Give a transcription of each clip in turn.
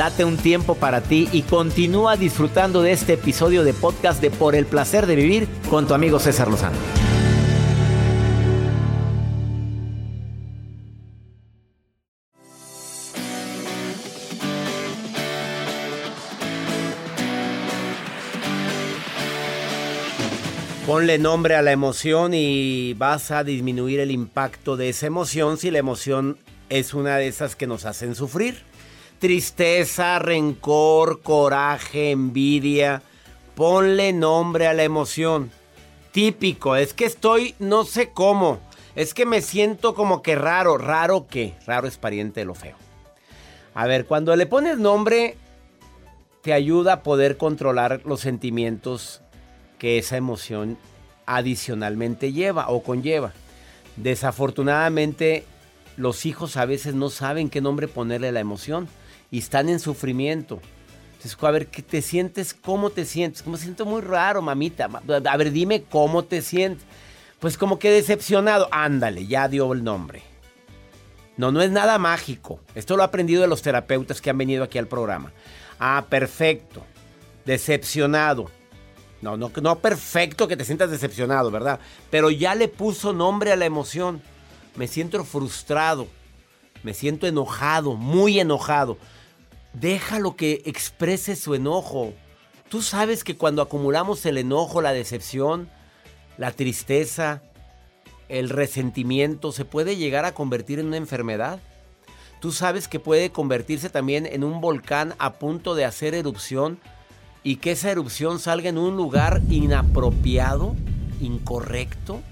Date un tiempo para ti y continúa disfrutando de este episodio de podcast de Por el placer de vivir con tu amigo César Lozano. Ponle nombre a la emoción y vas a disminuir el impacto de esa emoción si la emoción es una de esas que nos hacen sufrir. Tristeza, rencor, coraje, envidia. Ponle nombre a la emoción. Típico, es que estoy no sé cómo. Es que me siento como que raro. ¿Raro qué? Raro es pariente de lo feo. A ver, cuando le pones nombre, te ayuda a poder controlar los sentimientos que esa emoción adicionalmente lleva o conlleva. Desafortunadamente, los hijos a veces no saben qué nombre ponerle a la emoción y están en sufrimiento. Entonces, a ver, ¿qué te sientes? ¿Cómo te sientes? Como siento muy raro, mamita. A ver, dime cómo te sientes. Pues como que decepcionado. Ándale, ya dio el nombre. No, no es nada mágico. Esto lo he aprendido de los terapeutas que han venido aquí al programa. Ah, perfecto. Decepcionado. No, no, no perfecto que te sientas decepcionado, ¿verdad? Pero ya le puso nombre a la emoción. Me siento frustrado. Me siento enojado, muy enojado. Déjalo que exprese su enojo. Tú sabes que cuando acumulamos el enojo, la decepción, la tristeza, el resentimiento, se puede llegar a convertir en una enfermedad. Tú sabes que puede convertirse también en un volcán a punto de hacer erupción y que esa erupción salga en un lugar inapropiado, incorrecto.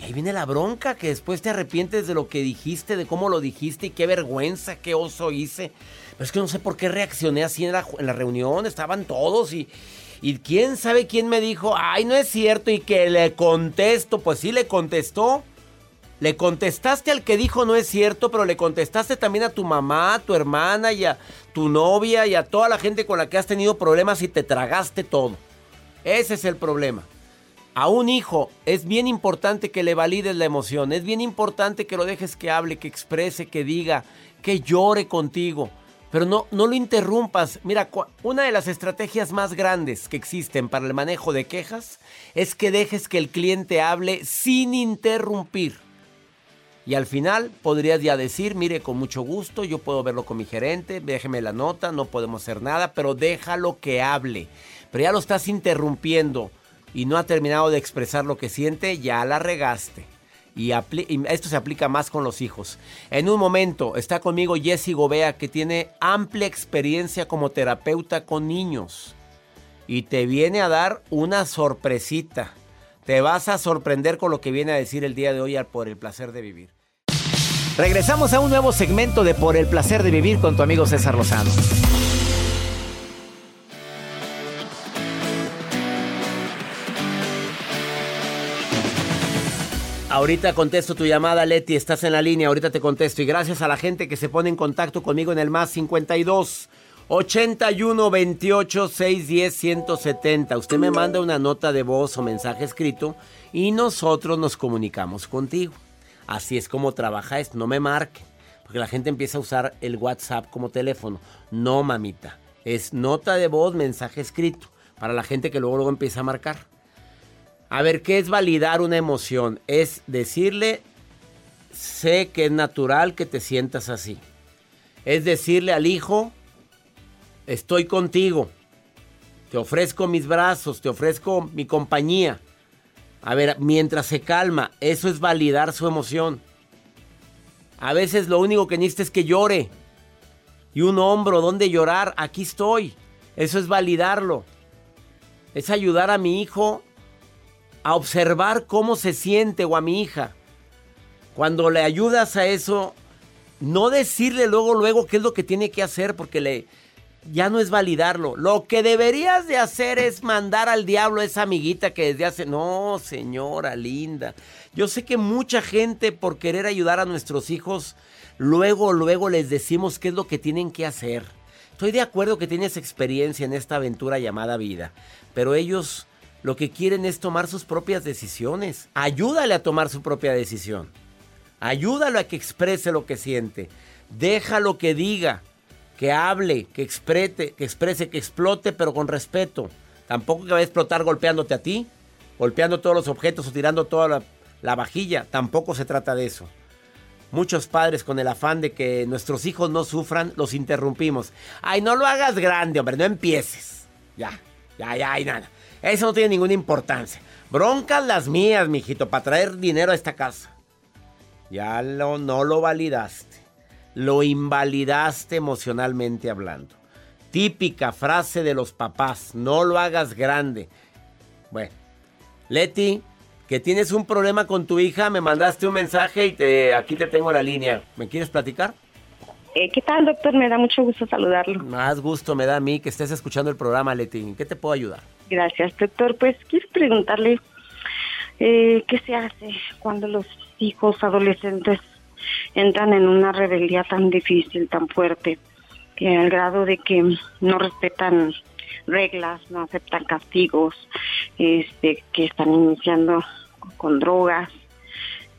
Y ahí viene la bronca, que después te arrepientes de lo que dijiste, de cómo lo dijiste y qué vergüenza, qué oso hice. Pero es que no sé por qué reaccioné así en la, en la reunión, estaban todos y, y quién sabe quién me dijo, ay, no es cierto, y que le contesto, pues sí le contestó. Le contestaste al que dijo no es cierto, pero le contestaste también a tu mamá, a tu hermana y a tu novia y a toda la gente con la que has tenido problemas y te tragaste todo. Ese es el problema. A un hijo es bien importante que le valides la emoción, es bien importante que lo dejes que hable, que exprese, que diga, que llore contigo. Pero no, no lo interrumpas. Mira, una de las estrategias más grandes que existen para el manejo de quejas es que dejes que el cliente hable sin interrumpir. Y al final podrías ya decir, mire, con mucho gusto, yo puedo verlo con mi gerente, déjeme la nota, no podemos hacer nada, pero déjalo que hable. Pero ya lo estás interrumpiendo y no ha terminado de expresar lo que siente, ya la regaste. Y, esto se aplica más con los hijos. En un momento está conmigo Jessy Gobea, que tiene amplia experiencia como terapeuta con niños. Y te viene a dar una sorpresita. Te vas a sorprender con lo que viene a decir el día de hoy por el placer de vivir. Regresamos a un nuevo segmento de Por el placer de vivir con tu amigo César Lozano. Ahorita contesto tu llamada, Leti. Estás en la línea. Ahorita te contesto. Y gracias a la gente que se pone en contacto conmigo en el más 52 81 28 610 170. Usted me manda una nota de voz o mensaje escrito y nosotros nos comunicamos contigo. Así es como trabaja esto. No me marque, porque la gente empieza a usar el WhatsApp como teléfono. No, mamita. Es nota de voz, mensaje escrito. Para la gente que luego, luego empieza a marcar. A ver, ¿qué es validar una emoción? Es decirle, sé que es natural que te sientas así. Es decirle al hijo, estoy contigo. Te ofrezco mis brazos, te ofrezco mi compañía. A ver, mientras se calma, eso es validar su emoción. A veces lo único que necesita es que llore. Y un hombro donde llorar, aquí estoy. Eso es validarlo. Es ayudar a mi hijo a observar cómo se siente o a mi hija. Cuando le ayudas a eso, no decirle luego, luego qué es lo que tiene que hacer, porque le, ya no es validarlo. Lo que deberías de hacer es mandar al diablo a esa amiguita que desde hace... No, señora linda. Yo sé que mucha gente por querer ayudar a nuestros hijos, luego, luego les decimos qué es lo que tienen que hacer. Estoy de acuerdo que tienes experiencia en esta aventura llamada vida, pero ellos lo que quieren es tomar sus propias decisiones. Ayúdale a tomar su propia decisión. Ayúdalo a que exprese lo que siente. Déjalo que diga que hable, que exprete, que exprese, que explote, pero con respeto. Tampoco que vaya a explotar golpeándote a ti, golpeando todos los objetos o tirando toda la, la vajilla. Tampoco se trata de eso. Muchos padres con el afán de que nuestros hijos no sufran, los interrumpimos. Ay, no lo hagas grande, hombre, no empieces. Ya, ya, ya, y nada. Eso no tiene ninguna importancia. Broncas las mías, mijito, para traer dinero a esta casa. Ya lo, no lo validaste lo invalidaste emocionalmente hablando. Típica frase de los papás, no lo hagas grande. Bueno, Leti, que tienes un problema con tu hija, me mandaste un mensaje y te, aquí te tengo la línea. ¿Me quieres platicar? Eh, ¿Qué tal, doctor? Me da mucho gusto saludarlo. Más gusto me da a mí que estés escuchando el programa, Leti. qué te puedo ayudar? Gracias, doctor. Pues quiero preguntarle eh, qué se hace cuando los hijos adolescentes entran en una rebeldía tan difícil, tan fuerte, que al grado de que no respetan reglas, no aceptan castigos, este, que están iniciando con drogas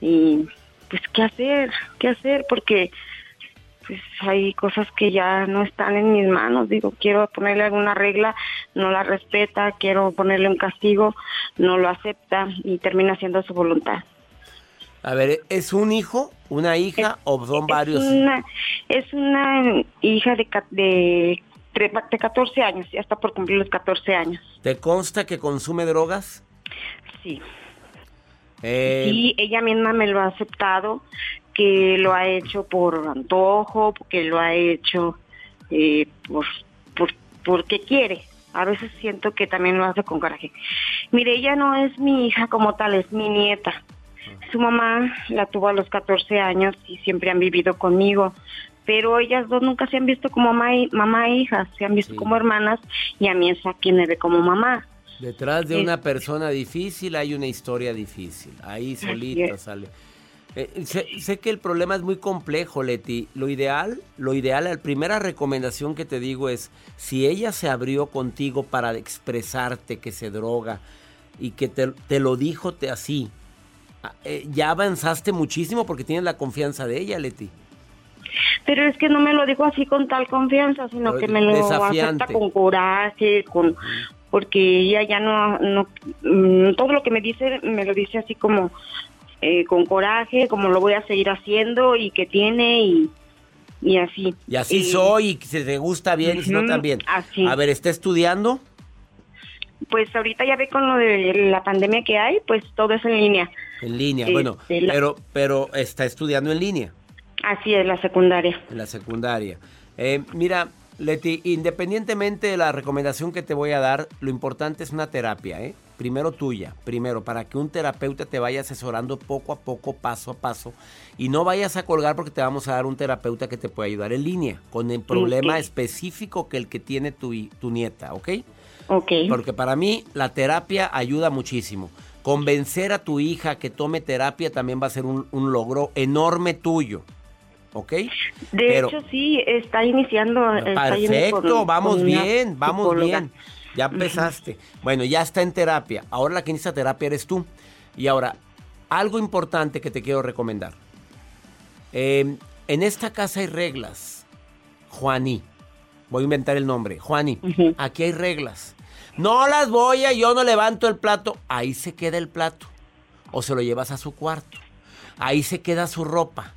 y pues qué hacer, qué hacer porque pues hay cosas que ya no están en mis manos, digo, quiero ponerle alguna regla, no la respeta, quiero ponerle un castigo, no lo acepta y termina haciendo su voluntad. A ver, ¿es un hijo, una hija o son varios? es una hija de, de, de 14 años, ya está por cumplir los 14 años. ¿Te consta que consume drogas? Sí. Eh... Sí, ella misma me lo ha aceptado, que lo ha hecho por antojo, que lo ha hecho eh, por, por, porque quiere. A veces siento que también lo hace con coraje. Mire, ella no es mi hija como tal, es mi nieta. Su mamá la tuvo a los 14 años y siempre han vivido conmigo, pero ellas dos nunca se han visto como mamá, e hija, se han visto como hermanas y a mí es a quien me ve como mamá. Detrás de una persona difícil hay una historia difícil, ahí solita sale. Eh, sé, que el problema es muy complejo, Leti. Lo ideal, lo ideal, la primera recomendación que te digo es, si ella se abrió contigo para expresarte que se droga y que te, te lo dijo te, así, Ah, eh, ya avanzaste muchísimo porque tienes la confianza de ella, Leti. Pero es que no me lo dijo así con tal confianza, sino que me lo acepta con coraje, con porque ella ya no, no mm, todo lo que me dice me lo dice así como eh, con coraje, como lo voy a seguir haciendo y que tiene y, y así. Y así soy, y si te gusta bien y si no también. Así. A ver, ¿está estudiando? Pues ahorita ya ve con lo de la pandemia que hay, pues todo es en línea. En línea, bueno, este, pero, pero está estudiando en línea. Así es, la secundaria. En la secundaria. Eh, mira, Leti, independientemente de la recomendación que te voy a dar, lo importante es una terapia, ¿eh? Primero tuya, primero, para que un terapeuta te vaya asesorando poco a poco, paso a paso, y no vayas a colgar porque te vamos a dar un terapeuta que te puede ayudar en línea, con el problema específico que el que tiene tu, tu nieta, ¿ok? Ok. Porque para mí la terapia ayuda muchísimo. Convencer a tu hija que tome terapia también va a ser un, logro enorme tuyo. ¿Ok? De hecho, sí, está iniciando. Perfecto, vamos bien, vamos bien. Ya empezaste. Bueno, ya está en terapia. Ahora la que inicia terapia eres tú. Y ahora, algo importante que te quiero recomendar. Em, en esta casa hay reglas. Juaní. Voy a inventar el nombre. Juaní. Aquí hay reglas. No las voy a, yo no levanto el plato. Ahí se queda el plato. O se lo llevas a su cuarto. Ahí se queda su ropa.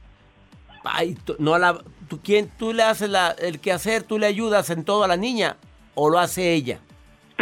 Ay, tú, no la, tú, ¿quién, tú le haces la, el quehacer, tú le ayudas en todo a la niña. ¿O lo hace ella?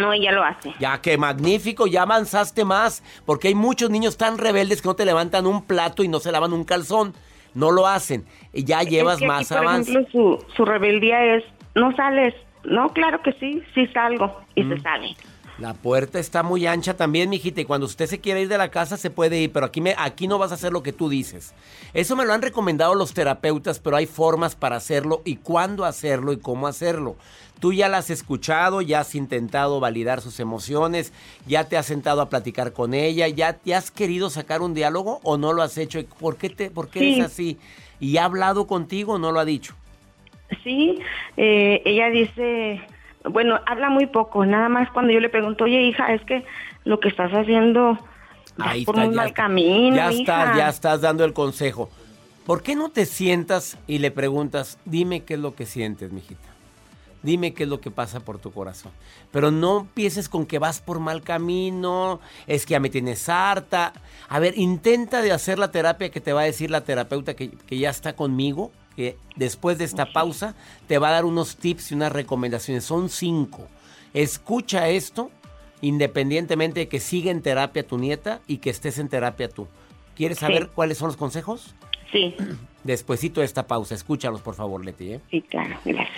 No, ella lo hace. Ya, qué magnífico, ya avanzaste más. Porque hay muchos niños tan rebeldes que no te levantan un plato y no se lavan un calzón. No lo hacen. Y ya llevas más avance. Por ejemplo, su, su rebeldía es, no sales, no, claro que sí, sí salgo y se mm. sale. La puerta está muy ancha también, mijita, y cuando usted se quiere ir de la casa se puede ir, pero aquí, me, aquí no vas a hacer lo que tú dices. Eso me lo han recomendado los terapeutas, pero hay formas para hacerlo y cuándo hacerlo y cómo hacerlo. Tú ya la has escuchado, ya has intentado validar sus emociones, ya te has sentado a platicar con ella, ya te has querido sacar un diálogo o no lo has hecho. ¿Por qué, te, por qué es así? ¿Y ha hablado contigo o no lo ha dicho? Sí, eh, ella dice, bueno, habla muy poco, nada más cuando yo le pregunto, oye hija, es que lo que estás haciendo Ahí por un mal camino. Ya estás, ya estás dando el consejo. ¿Por qué no te sientas y le preguntas, dime qué es lo que sientes, mijita? Dime qué es lo que pasa por tu corazón. Pero no empieces con que vas por mal camino, es que ya me tienes harta. A ver, intenta de hacer la terapia que te va a decir la terapeuta que, que ya está conmigo, que después de esta pausa te va a dar unos tips y unas recomendaciones. Son cinco. Escucha esto independientemente de que siga en terapia tu nieta y que estés en terapia tú. ¿Quieres saber cuáles son los consejos? Sí. Despuésito de esta pausa, escúchalos por favor, Leti. ¿eh? Sí, claro, gracias.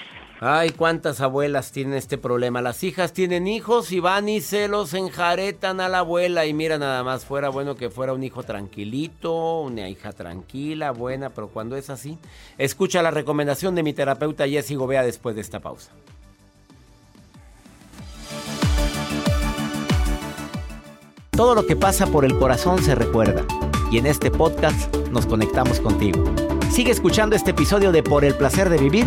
Ay, cuántas abuelas tienen este problema. Las hijas tienen hijos y van y se los enjaretan a la abuela. Y mira, nada más, fuera bueno que fuera un hijo tranquilito, una hija tranquila, buena, pero cuando es así, escucha la recomendación de mi terapeuta Jessy Gobea después de esta pausa. Todo lo que pasa por el corazón se recuerda. Y en este podcast nos conectamos contigo. Sigue escuchando este episodio de Por el placer de vivir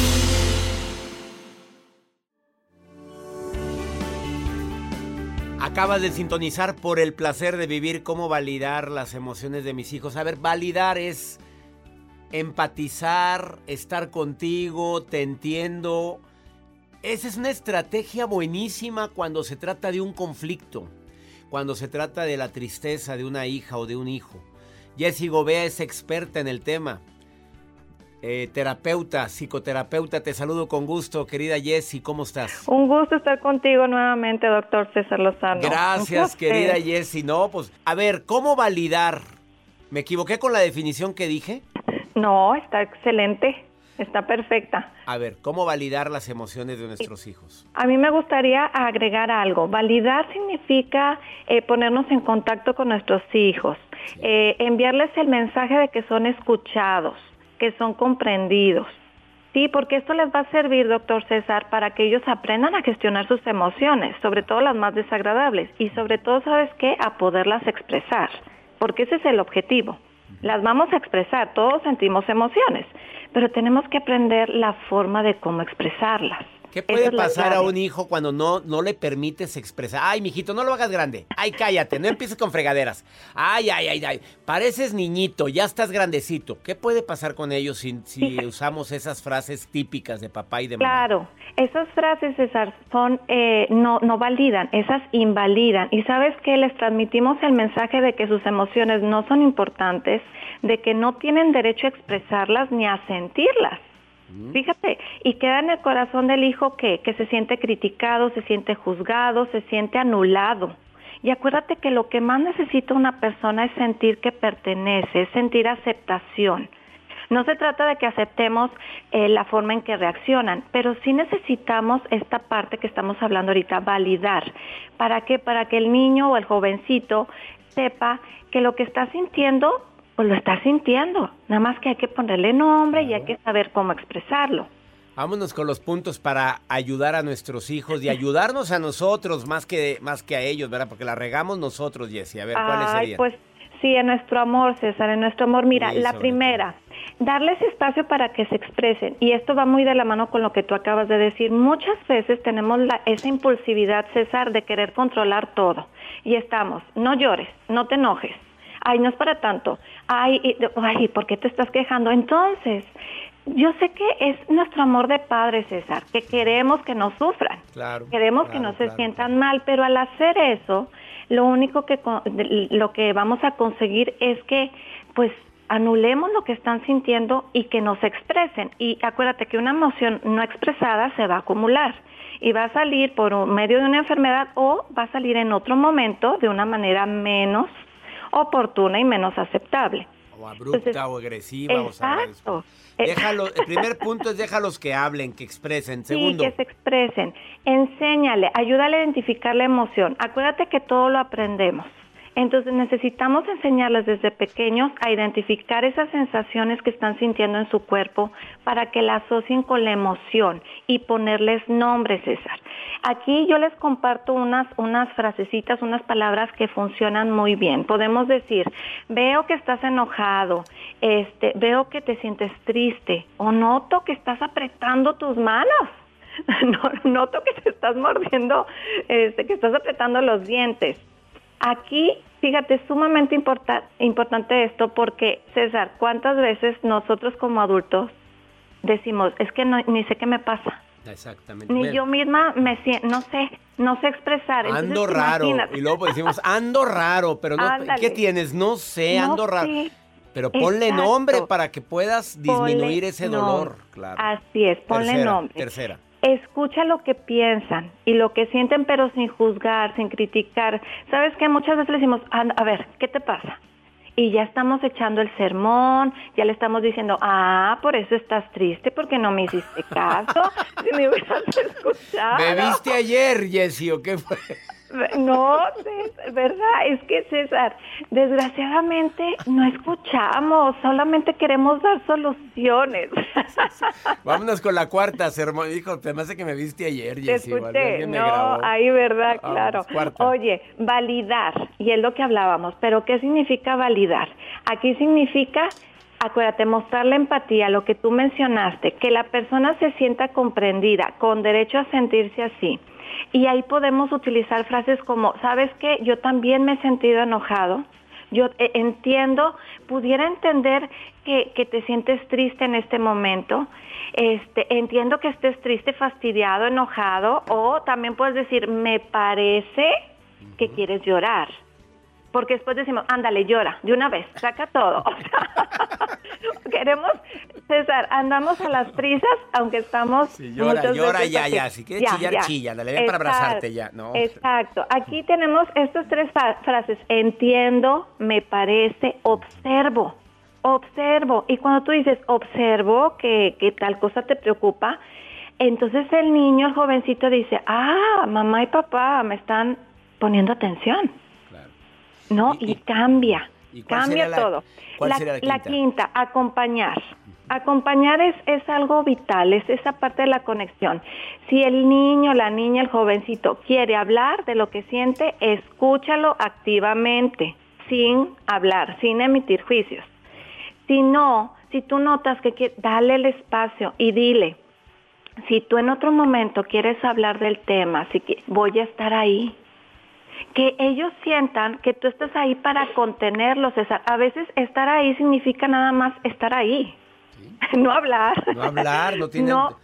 Acabas de sintonizar por el placer de vivir, cómo validar las emociones de mis hijos. A ver, validar es empatizar, estar contigo, te entiendo. Esa es una estrategia buenísima cuando se trata de un conflicto, cuando se trata de la tristeza de una hija o de un hijo. Jessie Gobea es experta en el tema. Eh, terapeuta, psicoterapeuta, te saludo con gusto, querida Jessie, ¿cómo estás? Un gusto estar contigo nuevamente, doctor César Lozano. Gracias, querida Jessie. No, pues, a ver, ¿cómo validar? ¿Me equivoqué con la definición que dije? No, está excelente, está perfecta. A ver, ¿cómo validar las emociones de nuestros hijos? A mí me gustaría agregar algo. Validar significa eh, ponernos en contacto con nuestros hijos, eh, enviarles el mensaje de que son escuchados que son comprendidos. Sí, porque esto les va a servir, doctor César, para que ellos aprendan a gestionar sus emociones, sobre todo las más desagradables, y sobre todo, ¿sabes qué? A poderlas expresar, porque ese es el objetivo. Las vamos a expresar, todos sentimos emociones, pero tenemos que aprender la forma de cómo expresarlas. ¿Qué puede pasar a un hijo cuando no, no le permites expresar? Ay, mijito, no lo hagas grande. Ay, cállate, no empieces con fregaderas. Ay, ay, ay, ay. Pareces niñito, ya estás grandecito. ¿Qué puede pasar con ellos si, si usamos esas frases típicas de papá y de mamá? Claro, esas frases, César, son, eh, no, no validan, esas invalidan. Y sabes que les transmitimos el mensaje de que sus emociones no son importantes, de que no tienen derecho a expresarlas ni a sentirlas. Fíjate, y queda en el corazón del hijo que, que se siente criticado, se siente juzgado, se siente anulado. Y acuérdate que lo que más necesita una persona es sentir que pertenece, es sentir aceptación. No se trata de que aceptemos eh, la forma en que reaccionan, pero sí necesitamos esta parte que estamos hablando ahorita, validar. ¿Para qué? Para que el niño o el jovencito sepa que lo que está sintiendo pues lo está sintiendo. Nada más que hay que ponerle nombre y hay que saber cómo expresarlo. Vámonos con los puntos para ayudar a nuestros hijos y ayudarnos a nosotros más que, más que a ellos, ¿verdad? Porque la regamos nosotros, Jessie. A ver, ¿cuáles Ay, serían? Pues sí, en nuestro amor, César, en nuestro amor. Mira, Sí, la primera, darles espacio para que se expresen. Y esto va muy de la mano con lo que tú acabas de decir. Muchas veces tenemos la, esa impulsividad, César, de querer controlar todo. Y estamos, no llores, no te enojes. Ay, no es para tanto. Ay, y- ay, ¿por qué te estás quejando? Entonces, yo sé que es nuestro amor de padre, César, que queremos que no sufran. Claro. Queremos que claro, no se sientan mal, pero al hacer eso, lo único que lo que vamos a conseguir es que pues anulemos lo que están sintiendo y que nos expresen. Y acuérdate que una emoción no expresada se va a acumular y va a salir por medio de una enfermedad o va a salir en otro momento de una manera menos oportuna y menos aceptable. O abrupta Entonces, o agresiva. o sea, Exacto. Déjalo, el primer punto es déjalos que hablen, que expresen. Sí, Segundo, que se expresen. Enséñale, ayúdale a identificar la emoción. Acuérdate que todo lo aprendemos. Entonces necesitamos enseñarles desde pequeños a identificar esas sensaciones que están sintiendo en su cuerpo para que la asocien con la emoción y ponerles nombres, César. Aquí yo les comparto unas, unas frasecitas, unas palabras que funcionan muy bien. Podemos decir, veo que estás enojado, este, veo que te sientes triste o noto que estás apretando tus manos. noto que te estás mordiendo, este, que estás apretando los dientes Aquí, fíjate, es sumamente importante esto porque, César, ¿cuántas veces nosotros como adultos decimos, es que no, ni sé qué me pasa? Exactamente. Ni yo misma me siento, no sé, no sé expresar. ando raro. Y luego pues decimos, ando raro, pero no, ¿qué tienes? No sé, ando raro. Pero ponle nombre para que puedas disminuir ese dolor, claro. Así es, ponle nombre. Tercera escucha lo que piensan y lo que sienten, pero sin juzgar, sin criticar. ¿Sabes qué? Muchas veces le decimos, a ver, ¿qué te pasa? Y ya estamos echando el sermón, ya le estamos diciendo, ah, por eso estás triste, porque no me hiciste caso, si me hubieras escuchado. ¿Bebiste ayer, Jessy, o qué fue? No, verdad, es que César, desgraciadamente no escuchamos, solamente queremos dar soluciones. Vámonos con la cuarta, sermón. Hijo, te me hace que me viste ayer, Te escuché, no, ahí verdad, claro. Oye, validar, y es lo que hablábamos, pero ¿qué significa validar? Aquí significa acuérdate, mostrar la empatía, lo que tú mencionaste, que la persona se sienta comprendida, con derecho a sentirse así. Y ahí podemos utilizar frases como, ¿sabes qué? Yo también me he sentido enojado. Yo eh, entiendo, pudiera entender que, que, te sientes triste en este momento. Este, entiendo que estés triste, fastidiado, enojado. O también puedes decir, me parece que quieres llorar porque después decimos, ándale, llora, de una vez, saca todo. queremos, César, andamos a las prisas, aunque estamos... Sí, llora, llora ya, ya, si quieres chillar, chilla, dale, ven para abrazarte ya, ¿no? Exacto, aquí tenemos estas tres frases, entiendo, me parece, observo, observo, y cuando tú dices, observo que, que tal cosa te preocupa, entonces el niño, el jovencito dice, ah, mamá y papá me están poniendo atención. ¿no? Y, cambia, cambia todo. la, quinta? acompañar. Acompañar es, es algo vital, es esa parte de la conexión. Si el niño, la niña, el jovencito quiere hablar de lo que siente, escúchalo activamente, sin hablar, sin emitir juicios. Si no, si tú notas que dale el espacio y dile, si tú en otro momento quieres hablar del tema, si voy a estar ahí, que ellos sientan que tú estás ahí para contenerlos. A veces estar ahí significa nada más estar ahí, no hablar. No hablar, no tiene... No,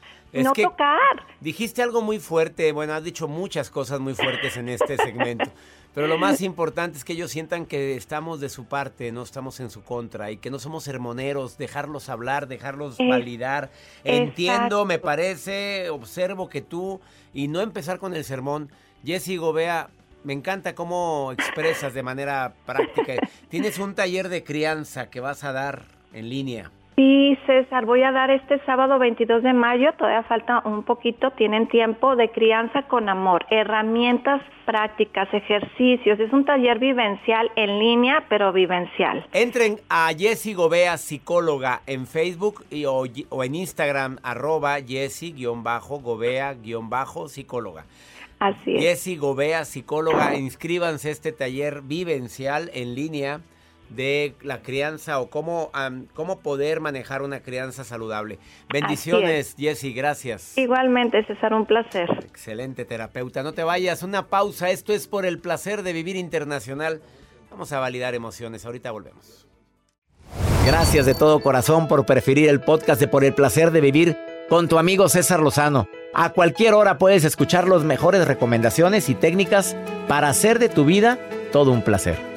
tocar. Dijiste algo muy fuerte, bueno, has dicho muchas cosas muy fuertes en este segmento, pero lo más importante es que ellos sientan que estamos de su parte, no estamos en su contra y que no somos sermoneros, dejarlos hablar, dejarlos validar. Entiendo, me parece, observo que tú y no empezar con el sermón. Jessy Gobea, me encanta cómo expresas de manera práctica. Tienes un taller de crianza que vas a dar en línea. Sí, César, voy a dar este sábado 22 de mayo, todavía falta un poquito, tienen tiempo de crianza con amor, herramientas prácticas, ejercicios. Es un taller vivencial en línea, pero vivencial. Entren a Jessie Gobea, psicóloga, en Facebook y, o, en Instagram, arroba Jessie-Gobea-psicóloga. Así es. Jessy Gobea, psicóloga, inscríbanse a este taller vivencial en línea de la crianza o cómo, cómo poder manejar una crianza saludable. Bendiciones, Jessy, gracias. Igualmente, César, un placer. Excelente terapeuta. No te vayas, una pausa. Esto es por el placer de vivir internacional. Vamos a validar emociones. Ahorita volvemos. Gracias de todo corazón por preferir el podcast de Por el placer de vivir con tu amigo César Lozano. A cualquier hora puedes escuchar las mejores recomendaciones y técnicas para hacer de tu vida todo un placer.